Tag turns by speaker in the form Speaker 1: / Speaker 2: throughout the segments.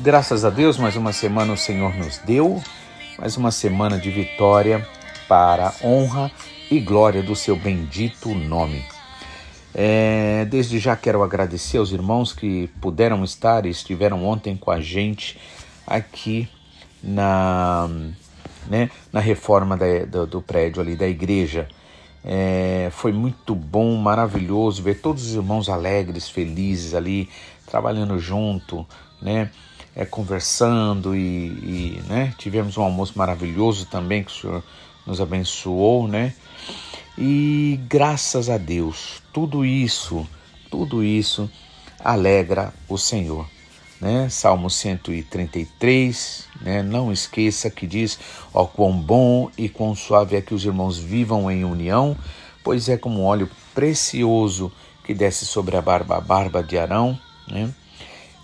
Speaker 1: Graças a Deus, mais uma semana o Senhor nos deu, mais uma semana de vitória para a honra e glória do seu bendito nome. É, desde já quero agradecer aos irmãos que puderam estar e estiveram ontem com a gente aqui na, né, na reforma da, do, do, prédio ali da igreja. É, foi muito bom, maravilhoso ver todos os irmãos alegres, felizes ali, trabalhando junto, né? é, conversando e, e né, tivemos um almoço maravilhoso também que o Senhor nos abençoou, né? E graças a Deus, tudo isso, tudo isso alegra o Senhor. Né? Salmo 133, né? não esqueça que diz: Ó, quão bom e quão suave é que os irmãos vivam em união, pois é como um óleo precioso que desce sobre a barba, a barba de Arão. Né?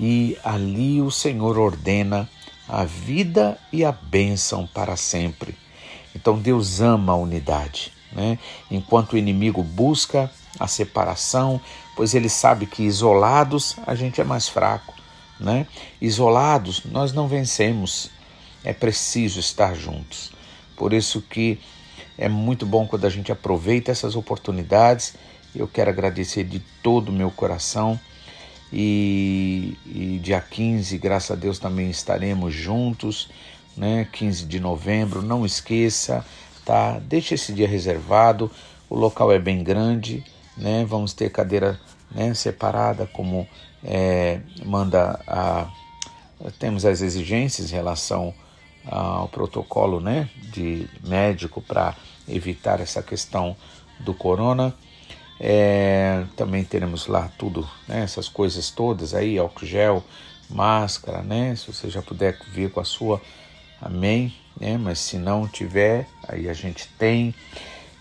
Speaker 1: e ali o Senhor ordena a vida e a bênção para sempre. Então Deus ama a unidade, né? Enquanto o inimigo busca a separação, pois ele sabe que isolados a gente é mais fraco, né? Isolados nós não vencemos. É preciso estar juntos. Por isso que é muito bom quando a gente aproveita essas oportunidades. Eu quero agradecer de todo o meu coração e, e, dia 15, graças a Deus, também estaremos juntos, né? 15 de novembro, não esqueça, tá? Deixe esse dia reservado, o local é bem grande, né? Vamos ter cadeira né, separada, como é, manda a. Temos as exigências em relação ao protocolo né, de médico para evitar essa questão do corona. É, também teremos lá tudo, né, essas coisas todas aí, álcool gel, máscara, né? Se você já puder vir com a sua, amém, né? Mas se não tiver, aí a gente tem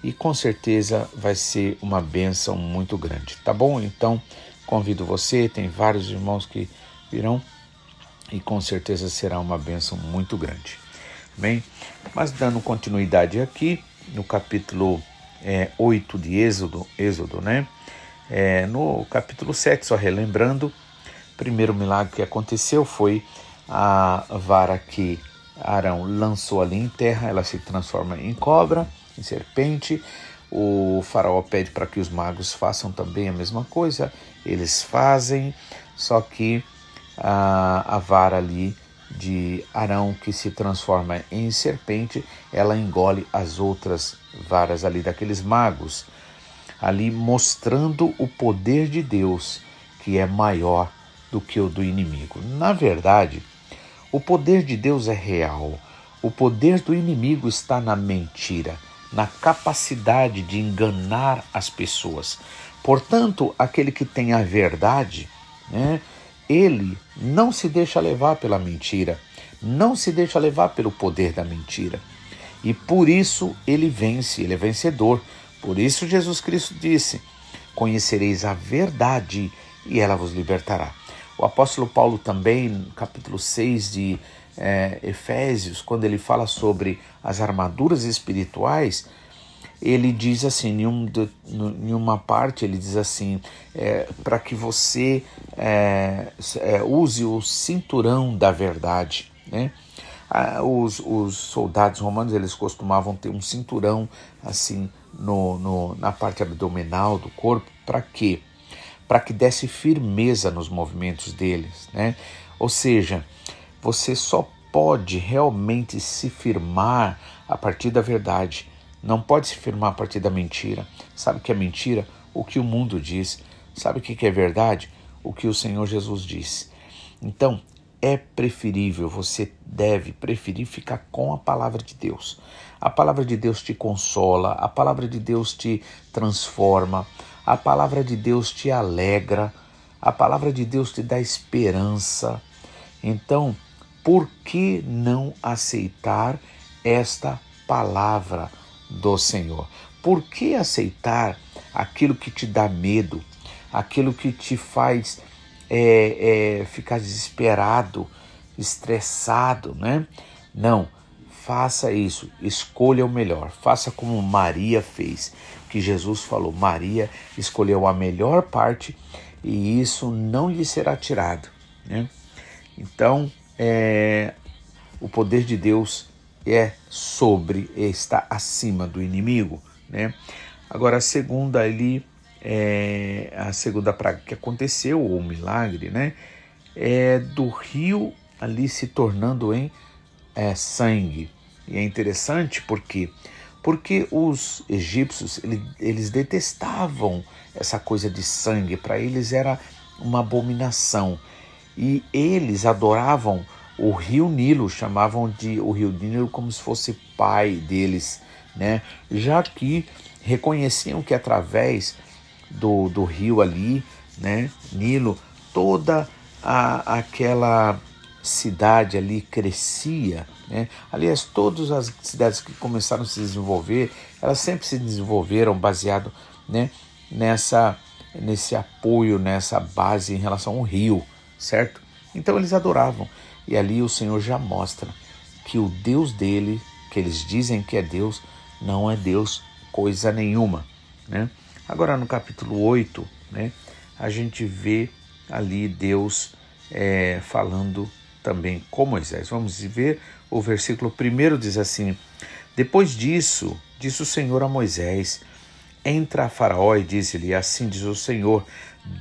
Speaker 1: e com certeza vai ser uma benção muito grande, tá bom? Então convido você, tem vários irmãos que virão e com certeza será uma benção muito grande, bem? Mas dando continuidade aqui no capítulo é, 8 de Êxodo, Êxodo né? É, no capítulo 7, só relembrando, o primeiro milagre que aconteceu foi a vara que Arão lançou ali em terra, ela se transforma em cobra, em serpente. O faraó pede para que os magos façam também a mesma coisa, eles fazem, só que a, a vara ali de Arão que se transforma em serpente, ela engole as outras varas ali daqueles magos, ali mostrando o poder de Deus que é maior do que o do inimigo. Na verdade, o poder de Deus é real. O poder do inimigo está na mentira, na capacidade de enganar as pessoas. Portanto, aquele que tem a verdade, né, ele não se deixa levar pela mentira, não se deixa levar pelo poder da mentira. E por isso ele vence, ele é vencedor. Por isso Jesus Cristo disse: Conhecereis a verdade e ela vos libertará. O apóstolo Paulo também, no capítulo 6 de é, Efésios, quando ele fala sobre as armaduras espirituais, ele diz assim, em, um, em uma parte, ele diz assim, é, para que você é, é, use o cinturão da verdade, né? Ah, os, os, soldados romanos eles costumavam ter um cinturão assim no, no na parte abdominal do corpo para quê? Para que desse firmeza nos movimentos deles, né? Ou seja, você só pode realmente se firmar a partir da verdade não pode se firmar a partir da mentira. Sabe o que é mentira? O que o mundo diz. Sabe o que é verdade? O que o Senhor Jesus disse. Então, é preferível, você deve preferir ficar com a palavra de Deus. A palavra de Deus te consola, a palavra de Deus te transforma, a palavra de Deus te alegra, a palavra de Deus te dá esperança. Então, por que não aceitar esta palavra? do Senhor. Por que aceitar aquilo que te dá medo, aquilo que te faz é, é, ficar desesperado, estressado, né? Não, faça isso, escolha o melhor, faça como Maria fez, que Jesus falou: Maria escolheu a melhor parte e isso não lhe será tirado. Né? Então, é, o poder de Deus é sobre, está acima do inimigo. Né? Agora, a segunda ali, é, a segunda praga que aconteceu, ou milagre, né? é do rio ali se tornando em é, sangue. E é interessante porque porque os egípcios eles, detestavam essa coisa de sangue, para eles era uma abominação. E eles adoravam o rio Nilo, chamavam de o rio Nilo como se fosse pai deles, né? Já que reconheciam que através do, do rio ali, né, Nilo, toda a, aquela cidade ali crescia, né? Aliás, todas as cidades que começaram a se desenvolver, elas sempre se desenvolveram baseado, né, nessa nesse apoio, nessa base em relação ao rio, certo? Então eles adoravam. E ali o Senhor já mostra que o Deus dele, que eles dizem que é Deus, não é Deus coisa nenhuma, né? Agora no capítulo 8, né, a gente vê ali Deus é, falando também com Moisés. Vamos ver o versículo primeiro diz assim: Depois disso, disse o Senhor a Moisés: Entra a Faraó e diz-lhe: Assim diz o Senhor: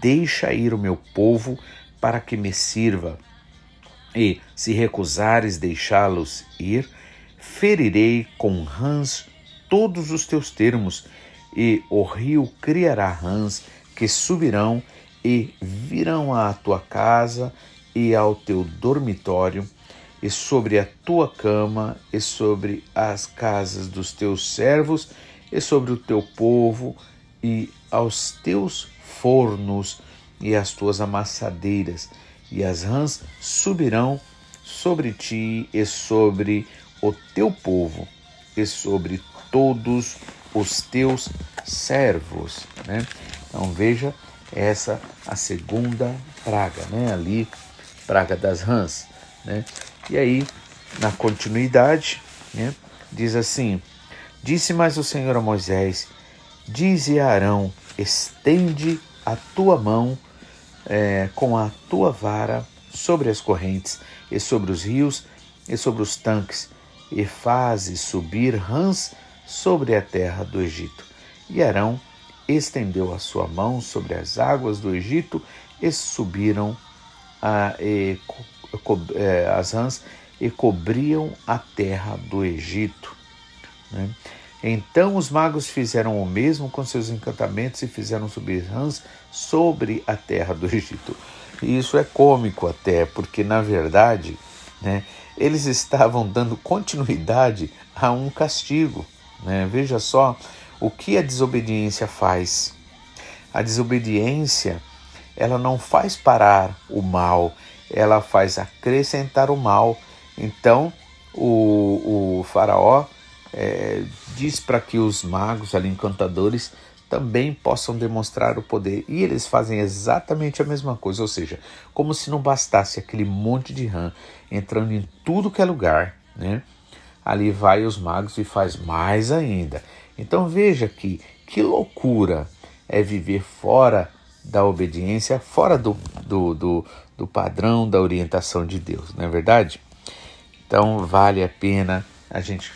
Speaker 1: Deixa ir o meu povo para que me sirva. E, se recusares deixá-los ir, ferirei com rãs todos os teus termos, e o rio criará rãs que subirão e virão à tua casa e ao teu dormitório, e sobre a tua cama, e sobre as casas dos teus servos, e sobre o teu povo, e aos teus fornos, e as tuas amassadeiras, e as rãs subirão sobre ti e sobre o teu povo, e sobre todos os teus servos. Né? Então veja essa a segunda praga, né? Ali praga das rãs. Né? E aí, na continuidade, né, diz assim: Disse mais o Senhor a Moisés: Dize a Arão: estende a tua mão é, com a tua vara sobre as correntes, e sobre os rios, e sobre os tanques, e faze subir rãs sobre a terra do Egito. E Arão estendeu a sua mão sobre as águas do Egito, e subiram a, e, co, é, as rãs e cobriam a terra do Egito. Né? Então os magos fizeram o mesmo com seus encantamentos e fizeram subir rãs sobre a terra do Egito. E isso é cômico até, porque na verdade né, eles estavam dando continuidade a um castigo. Né? Veja só o que a desobediência faz. A desobediência ela não faz parar o mal, ela faz acrescentar o mal. Então, o, o faraó é, diz para que os magos, ali, encantadores, também possam demonstrar o poder. E eles fazem exatamente a mesma coisa, ou seja, como se não bastasse aquele monte de rã entrando em tudo que é lugar, né? Ali vai os magos e faz mais ainda. Então veja que que loucura é viver fora da obediência fora do, do, do, do padrão da orientação de Deus, não é verdade? Então vale a pena a gente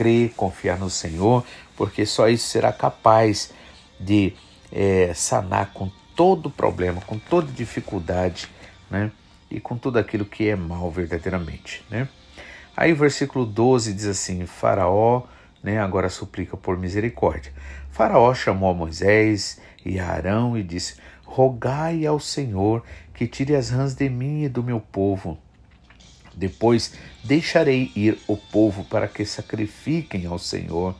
Speaker 1: crer, confiar no Senhor, porque só isso será capaz de é, sanar com todo problema, com toda dificuldade, né? E com tudo aquilo que é mal verdadeiramente, né? Aí o versículo 12 diz assim: Faraó, né, agora suplica por misericórdia. Faraó chamou a Moisés e a Arão e disse: Rogai ao Senhor que tire as rãs de mim e do meu povo. Depois deixarei ir o povo para que sacrifiquem ao Senhor.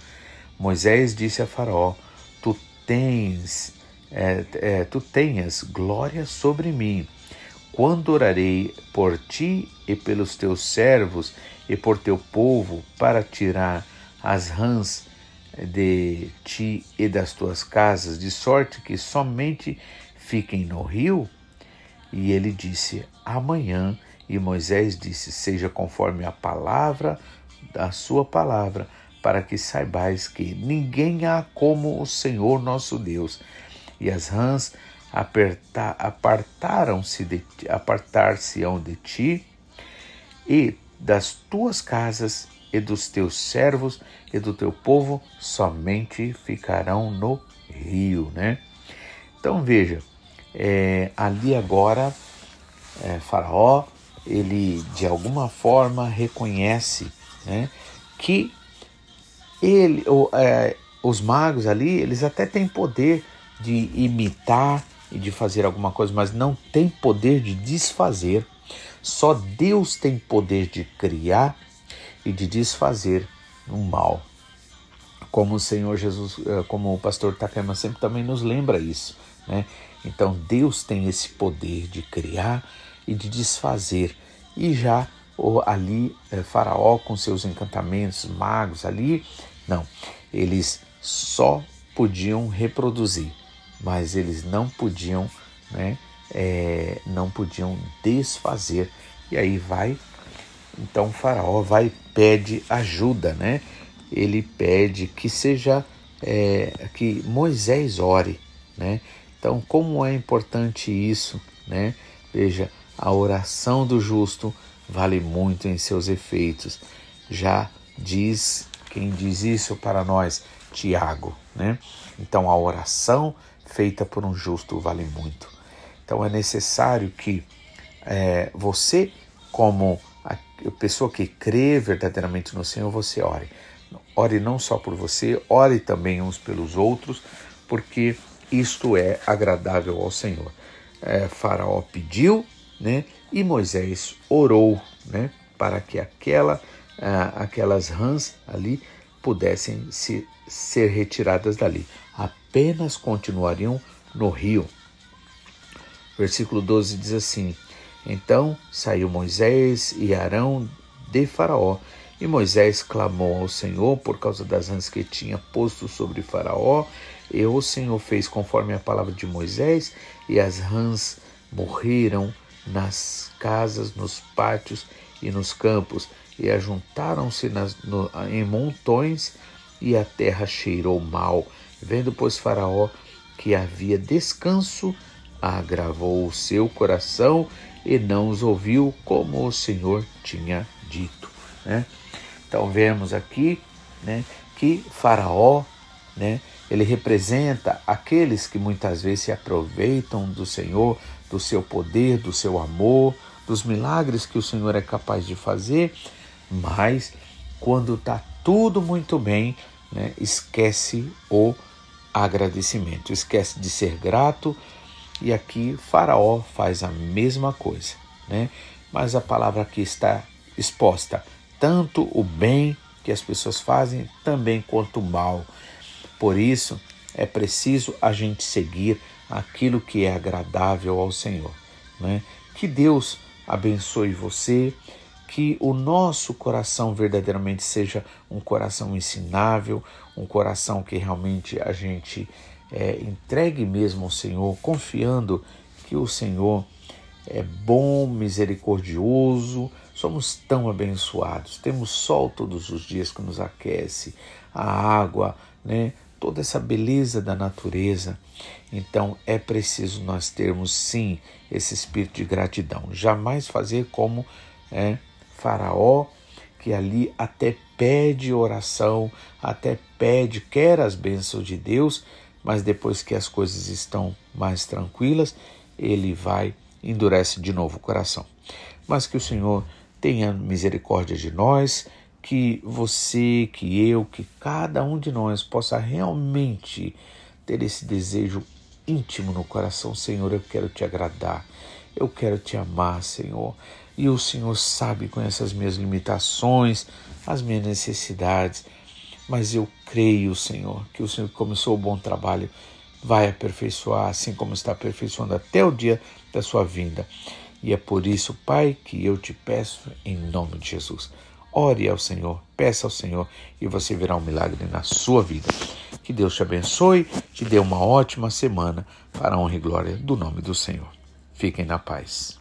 Speaker 1: Moisés disse a Faraó: Tu tens, é, é, tu tenhas glória sobre mim. Quando orarei por ti e pelos teus servos e por teu povo para tirar as rãs de ti e das tuas casas, de sorte que somente fiquem no rio? E ele disse: Amanhã. E Moisés disse: Seja conforme a palavra da sua palavra, para que saibais que ninguém há como o Senhor nosso Deus. E as rãs apartaram-se de apartar-se-ão de ti e das tuas casas e dos teus servos e do teu povo somente ficarão no rio, né? Então veja, é, ali agora é, Faraó ele de alguma forma reconhece né, que ele, é, os magos ali eles até têm poder de imitar e de fazer alguma coisa, mas não tem poder de desfazer. Só Deus tem poder de criar e de desfazer o mal. Como o Senhor Jesus, eh, como o pastor Takema sempre também nos lembra isso, né? Então Deus tem esse poder de criar e de desfazer. E já ali eh, Faraó com seus encantamentos, magos ali, não, eles só podiam reproduzir, mas eles não podiam, né? É, não podiam desfazer. E aí vai então faraó vai e pede ajuda, né? Ele pede que seja é, que Moisés ore, né? Então como é importante isso, né? Veja, a oração do justo vale muito em seus efeitos. Já diz quem diz isso para nós, Tiago, né? Então a oração feita por um justo vale muito. Então é necessário que é, você, como a pessoa que crê verdadeiramente no Senhor, você ore. Ore não só por você, ore também uns pelos outros, porque isto é agradável ao Senhor. É, faraó pediu, né? E Moisés orou, né? Para que aquela, ah, aquelas rãs ali pudessem se, ser retiradas dali. Apenas continuariam no rio. Versículo 12 diz assim: então saiu Moisés e Arão de Faraó, e Moisés clamou ao Senhor por causa das rãs que tinha posto sobre Faraó, e o Senhor fez conforme a palavra de Moisés, e as rãs morreram nas casas, nos pátios e nos campos, e ajuntaram-se em montões, e a terra cheirou mal. Vendo, pois, Faraó que havia descanso, agravou o seu coração e não os ouviu como o Senhor tinha dito. Né? Então vemos aqui né, que Faraó né, ele representa aqueles que muitas vezes se aproveitam do Senhor, do seu poder, do seu amor, dos milagres que o Senhor é capaz de fazer, mas quando está tudo muito bem, né, esquece o agradecimento, esquece de ser grato e aqui Faraó faz a mesma coisa, né? Mas a palavra aqui está exposta tanto o bem que as pessoas fazem também quanto o mal. Por isso é preciso a gente seguir aquilo que é agradável ao Senhor, né? Que Deus abençoe você, que o nosso coração verdadeiramente seja um coração ensinável, um coração que realmente a gente é, entregue mesmo ao Senhor, confiando que o Senhor é bom, misericordioso, somos tão abençoados. Temos sol todos os dias que nos aquece, a água, né? Toda essa beleza da natureza. Então é preciso nós termos sim esse espírito de gratidão. Jamais fazer como é, Faraó, que ali até pede oração, até pede, quer as bênçãos de Deus, mas depois que as coisas estão mais tranquilas, ele vai endurece de novo o coração. Mas que o Senhor tenha misericórdia de nós, que você, que eu, que cada um de nós possa realmente ter esse desejo íntimo no coração, Senhor, eu quero te agradar. Eu quero te amar, Senhor. E o Senhor sabe, conhece as minhas limitações, as minhas necessidades mas eu creio, Senhor, que o Senhor começou o bom trabalho vai aperfeiçoar, assim como está aperfeiçoando até o dia da sua vinda. E é por isso, Pai, que eu te peço em nome de Jesus. Ore ao Senhor, peça ao Senhor e você verá um milagre na sua vida. Que Deus te abençoe, te dê uma ótima semana para a honra e glória do nome do Senhor. Fiquem na paz.